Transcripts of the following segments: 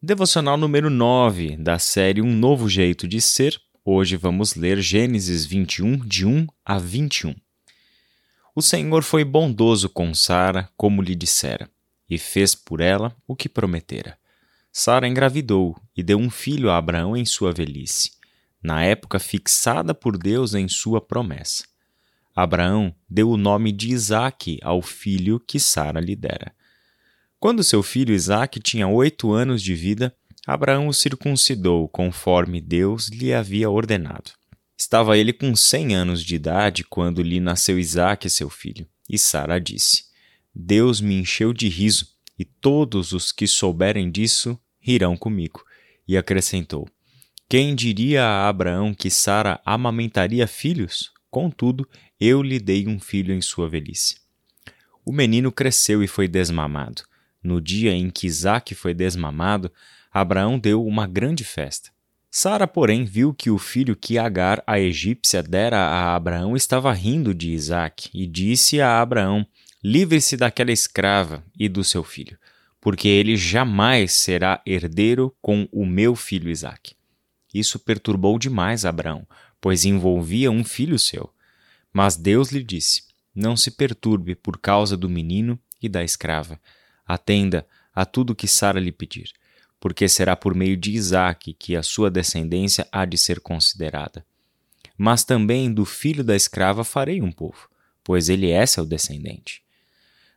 Devocional número 9 da série Um Novo Jeito de Ser. Hoje vamos ler Gênesis 21, de 1 a 21. O Senhor foi bondoso com Sara, como lhe dissera, e fez por ela o que prometera. Sara engravidou e deu um filho a Abraão em sua velhice, na época fixada por Deus em sua promessa. Abraão deu o nome de Isaque ao filho que Sara lhe dera. Quando seu filho Isaque tinha oito anos de vida, Abraão o circuncidou conforme Deus lhe havia ordenado. Estava ele com cem anos de idade quando lhe nasceu Isaque, seu filho. E Sara disse: Deus me encheu de riso, e todos os que souberem disso rirão comigo. E acrescentou: Quem diria a Abraão que Sara amamentaria filhos? Contudo, eu lhe dei um filho em sua velhice. O menino cresceu e foi desmamado. No dia em que Isaac foi desmamado, Abraão deu uma grande festa. Sara, porém, viu que o filho que Agar, a egípcia, dera a Abraão estava rindo de Isaac e disse a Abraão: Livre-se daquela escrava e do seu filho, porque ele jamais será herdeiro com o meu filho Isaac. Isso perturbou demais Abraão, pois envolvia um filho seu. Mas Deus lhe disse: Não se perturbe por causa do menino e da escrava Atenda a tudo que Sara lhe pedir, porque será por meio de Isaque que a sua descendência há de ser considerada. Mas também do filho da escrava farei um povo, pois ele é seu descendente.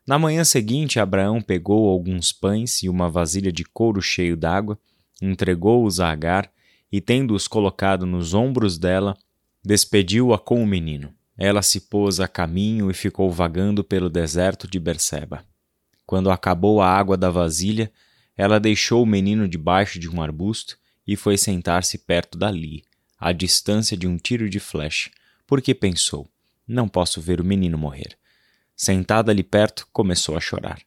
Na manhã seguinte, Abraão pegou alguns pães e uma vasilha de couro cheio d'água, entregou-os a Agar e, tendo-os colocado nos ombros dela, despediu-a com o menino. Ela se pôs a caminho e ficou vagando pelo deserto de Berseba. Quando acabou a água da vasilha, ela deixou o menino debaixo de um arbusto e foi sentar-se perto dali, à distância de um tiro de flecha, porque pensou: não posso ver o menino morrer. Sentada ali perto, começou a chorar.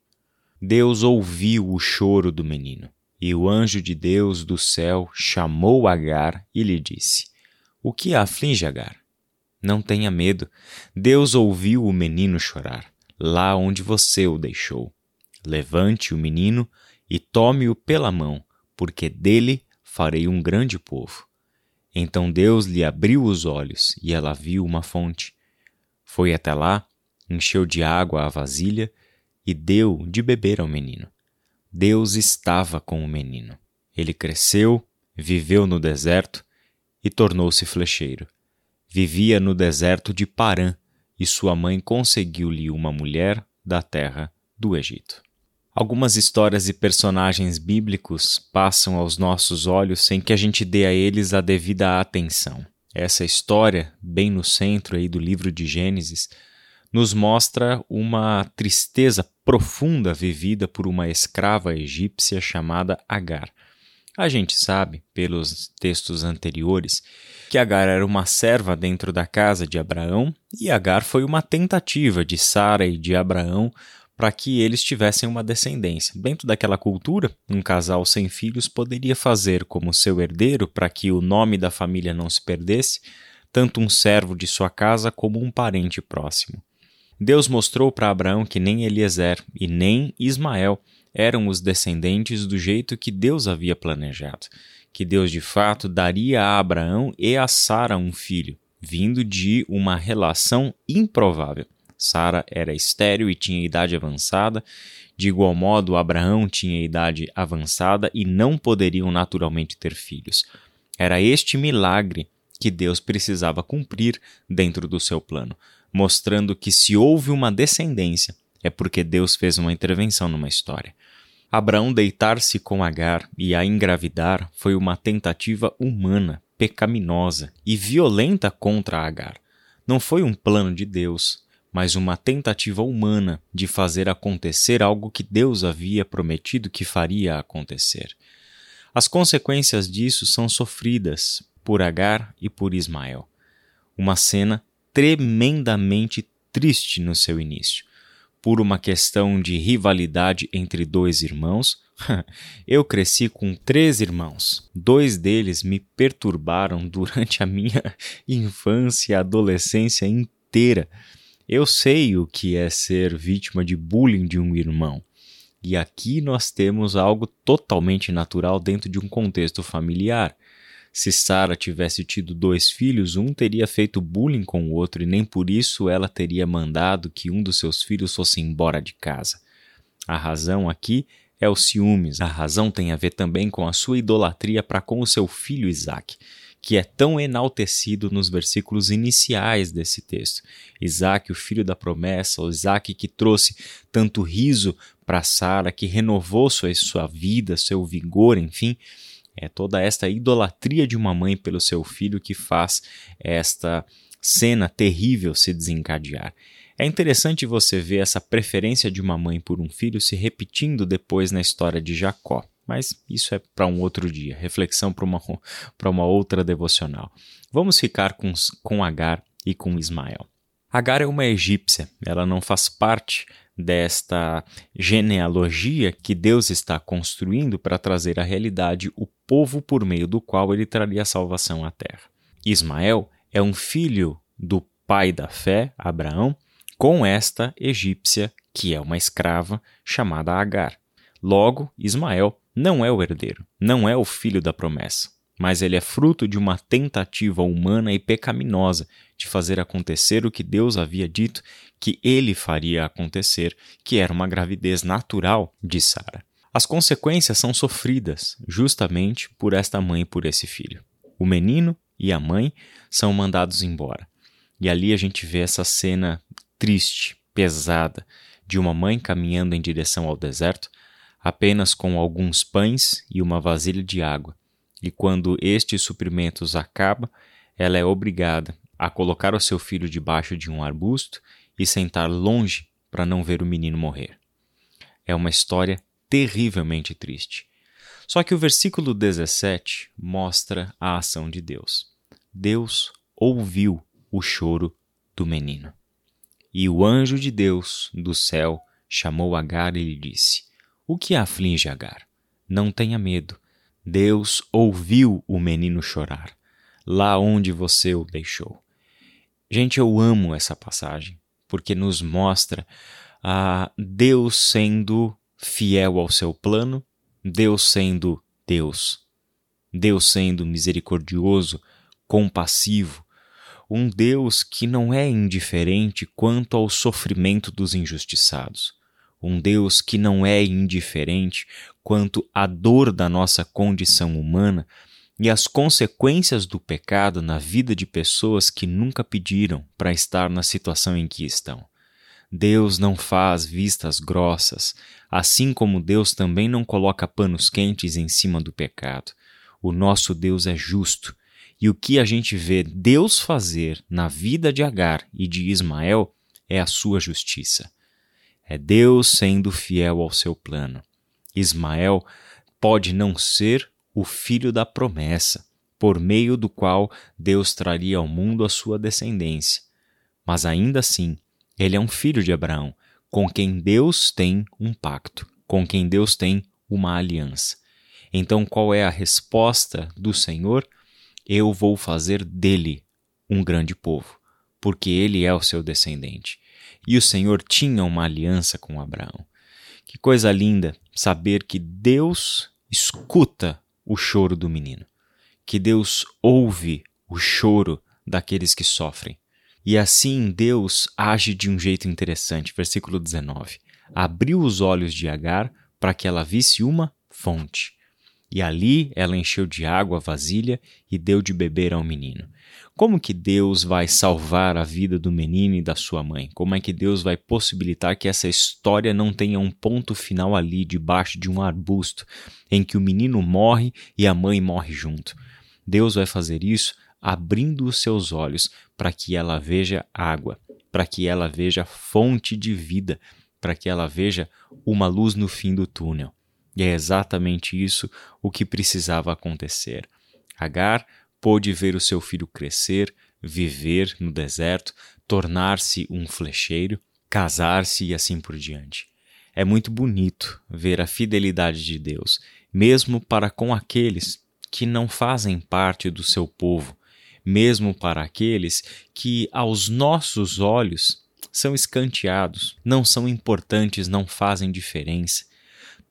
Deus ouviu o choro do menino, e o anjo de Deus do céu chamou Agar e lhe disse: O que a aflige, Agar? Não tenha medo. Deus ouviu o menino chorar, lá onde você o deixou. Levante o menino e tome-o pela mão, porque dele farei um grande povo. Então Deus lhe abriu os olhos e ela viu uma fonte. Foi até lá, encheu de água a vasilha e deu de beber ao menino. Deus estava com o menino. Ele cresceu, viveu no deserto e tornou-se flecheiro. Vivia no deserto de Parã e sua mãe conseguiu-lhe uma mulher da terra do Egito. Algumas histórias e personagens bíblicos passam aos nossos olhos sem que a gente dê a eles a devida atenção. Essa história, bem no centro aí do livro de Gênesis, nos mostra uma tristeza profunda vivida por uma escrava egípcia chamada Agar. A gente sabe, pelos textos anteriores, que Agar era uma serva dentro da casa de Abraão e Agar foi uma tentativa de Sara e de Abraão para que eles tivessem uma descendência. Dentro daquela cultura, um casal sem filhos poderia fazer como seu herdeiro, para que o nome da família não se perdesse, tanto um servo de sua casa como um parente próximo. Deus mostrou para Abraão que nem Eliezer e nem Ismael eram os descendentes do jeito que Deus havia planejado, que Deus de fato daria a Abraão e a Sara um filho, vindo de uma relação improvável. Sara era estéril e tinha idade avançada. De igual modo, Abraão tinha idade avançada e não poderiam naturalmente ter filhos. Era este milagre que Deus precisava cumprir dentro do seu plano, mostrando que se houve uma descendência, é porque Deus fez uma intervenção numa história. Abraão deitar-se com Agar e a engravidar foi uma tentativa humana, pecaminosa e violenta contra Agar. Não foi um plano de Deus, mas uma tentativa humana de fazer acontecer algo que Deus havia prometido que faria acontecer. As consequências disso são sofridas por Agar e por Ismael. Uma cena tremendamente triste no seu início. Por uma questão de rivalidade entre dois irmãos, eu cresci com três irmãos. Dois deles me perturbaram durante a minha infância e adolescência inteira. Eu sei o que é ser vítima de bullying de um irmão. E aqui nós temos algo totalmente natural dentro de um contexto familiar. Se Sara tivesse tido dois filhos, um teria feito bullying com o outro e nem por isso ela teria mandado que um dos seus filhos fosse embora de casa. A razão aqui é o ciúmes. A razão tem a ver também com a sua idolatria para com o seu filho Isaac, que é tão enaltecido nos versículos iniciais desse texto. Isaac, o filho da promessa, o Isaac que trouxe tanto riso para Sara, que renovou sua, sua vida, seu vigor, enfim. É toda esta idolatria de uma mãe pelo seu filho que faz esta cena terrível se desencadear. É interessante você ver essa preferência de uma mãe por um filho se repetindo depois na história de Jacó. Mas isso é para um outro dia, reflexão para uma, uma outra devocional. Vamos ficar com, com Agar e com Ismael. Agar é uma egípcia, ela não faz parte desta genealogia que Deus está construindo para trazer à realidade o povo por meio do qual ele traria salvação à terra. Ismael é um filho do pai da fé, Abraão, com esta egípcia, que é uma escrava chamada Agar. Logo, Ismael não é o herdeiro, não é o filho da promessa, mas ele é fruto de uma tentativa humana e pecaminosa de fazer acontecer o que Deus havia dito que ele faria acontecer, que era uma gravidez natural de Sara. As consequências são sofridas justamente por esta mãe e por esse filho. O menino e a mãe são mandados embora. E ali a gente vê essa cena triste, pesada, de uma mãe caminhando em direção ao deserto, apenas com alguns pães e uma vasilha de água. E quando estes suprimentos acabam, ela é obrigada a colocar o seu filho debaixo de um arbusto e sentar longe para não ver o menino morrer. É uma história terrivelmente triste. Só que o versículo 17 mostra a ação de Deus. Deus ouviu o choro do menino. E o anjo de Deus do céu chamou Agar e lhe disse: O que aflige Agar? Não tenha medo. Deus ouviu o menino chorar, lá onde você o deixou. Gente, eu amo essa passagem, porque nos mostra a Deus sendo fiel ao seu plano, Deus sendo Deus, Deus sendo misericordioso, compassivo, um Deus que não é indiferente quanto ao sofrimento dos injustiçados, um Deus que não é indiferente quanto à dor da nossa condição humana e as consequências do pecado na vida de pessoas que nunca pediram para estar na situação em que estão. Deus não faz vistas grossas, assim como Deus também não coloca panos quentes em cima do pecado. O nosso Deus é justo e o que a gente vê Deus fazer na vida de Agar e de Ismael é a sua justiça. É Deus sendo fiel ao seu plano. Ismael pode não ser o filho da promessa, por meio do qual Deus traria ao mundo a sua descendência. Mas ainda assim, ele é um filho de Abraão, com quem Deus tem um pacto, com quem Deus tem uma aliança. Então, qual é a resposta do Senhor? eu vou fazer dele um grande povo, porque ele é o seu descendente. E o Senhor tinha uma aliança com Abraão. Que coisa linda saber que Deus escuta o choro do menino, que Deus ouve o choro daqueles que sofrem. E assim Deus age de um jeito interessante. Versículo 19: Abriu os olhos de Agar para que ela visse uma fonte. E ali ela encheu de água a vasilha e deu de beber ao menino. Como que Deus vai salvar a vida do menino e da sua mãe? Como é que Deus vai possibilitar que essa história não tenha um ponto final ali, debaixo de um arbusto, em que o menino morre e a mãe morre junto? Deus vai fazer isso abrindo os seus olhos para que ela veja água, para que ela veja fonte de vida, para que ela veja uma luz no fim do túnel. E é exatamente isso o que precisava acontecer. Agar pôde ver o seu filho crescer, viver no deserto, tornar-se um flecheiro, casar-se e assim por diante. É muito bonito ver a fidelidade de Deus, mesmo para com aqueles que não fazem parte do seu povo, mesmo para aqueles que, aos nossos olhos, são escanteados, não são importantes, não fazem diferença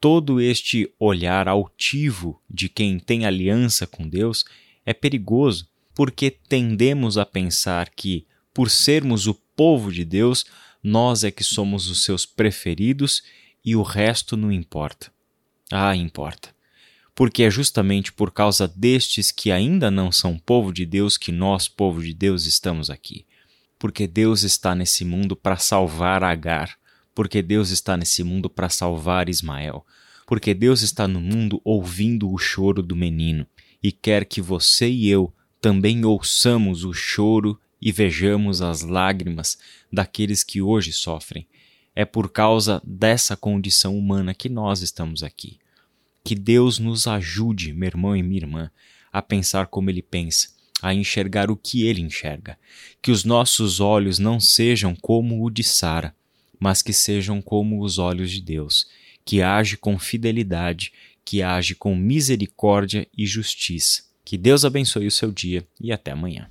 todo este olhar altivo de quem tem aliança com Deus é perigoso, porque tendemos a pensar que, por sermos o povo de Deus, nós é que somos os seus preferidos e o resto não importa. Ah, importa. Porque é justamente por causa destes que ainda não são povo de Deus que nós, povo de Deus, estamos aqui. Porque Deus está nesse mundo para salvar Agar, porque Deus está nesse mundo para salvar Ismael, porque Deus está no mundo ouvindo o choro do menino e quer que você e eu também ouçamos o choro e vejamos as lágrimas daqueles que hoje sofrem. É por causa dessa condição humana que nós estamos aqui. Que Deus nos ajude, meu irmão e minha irmã, a pensar como Ele pensa, a enxergar o que Ele enxerga. Que os nossos olhos não sejam como o de Sara, mas que sejam como os olhos de Deus, que age com fidelidade, que age com misericórdia e justiça. Que Deus abençoe o seu dia e até amanhã.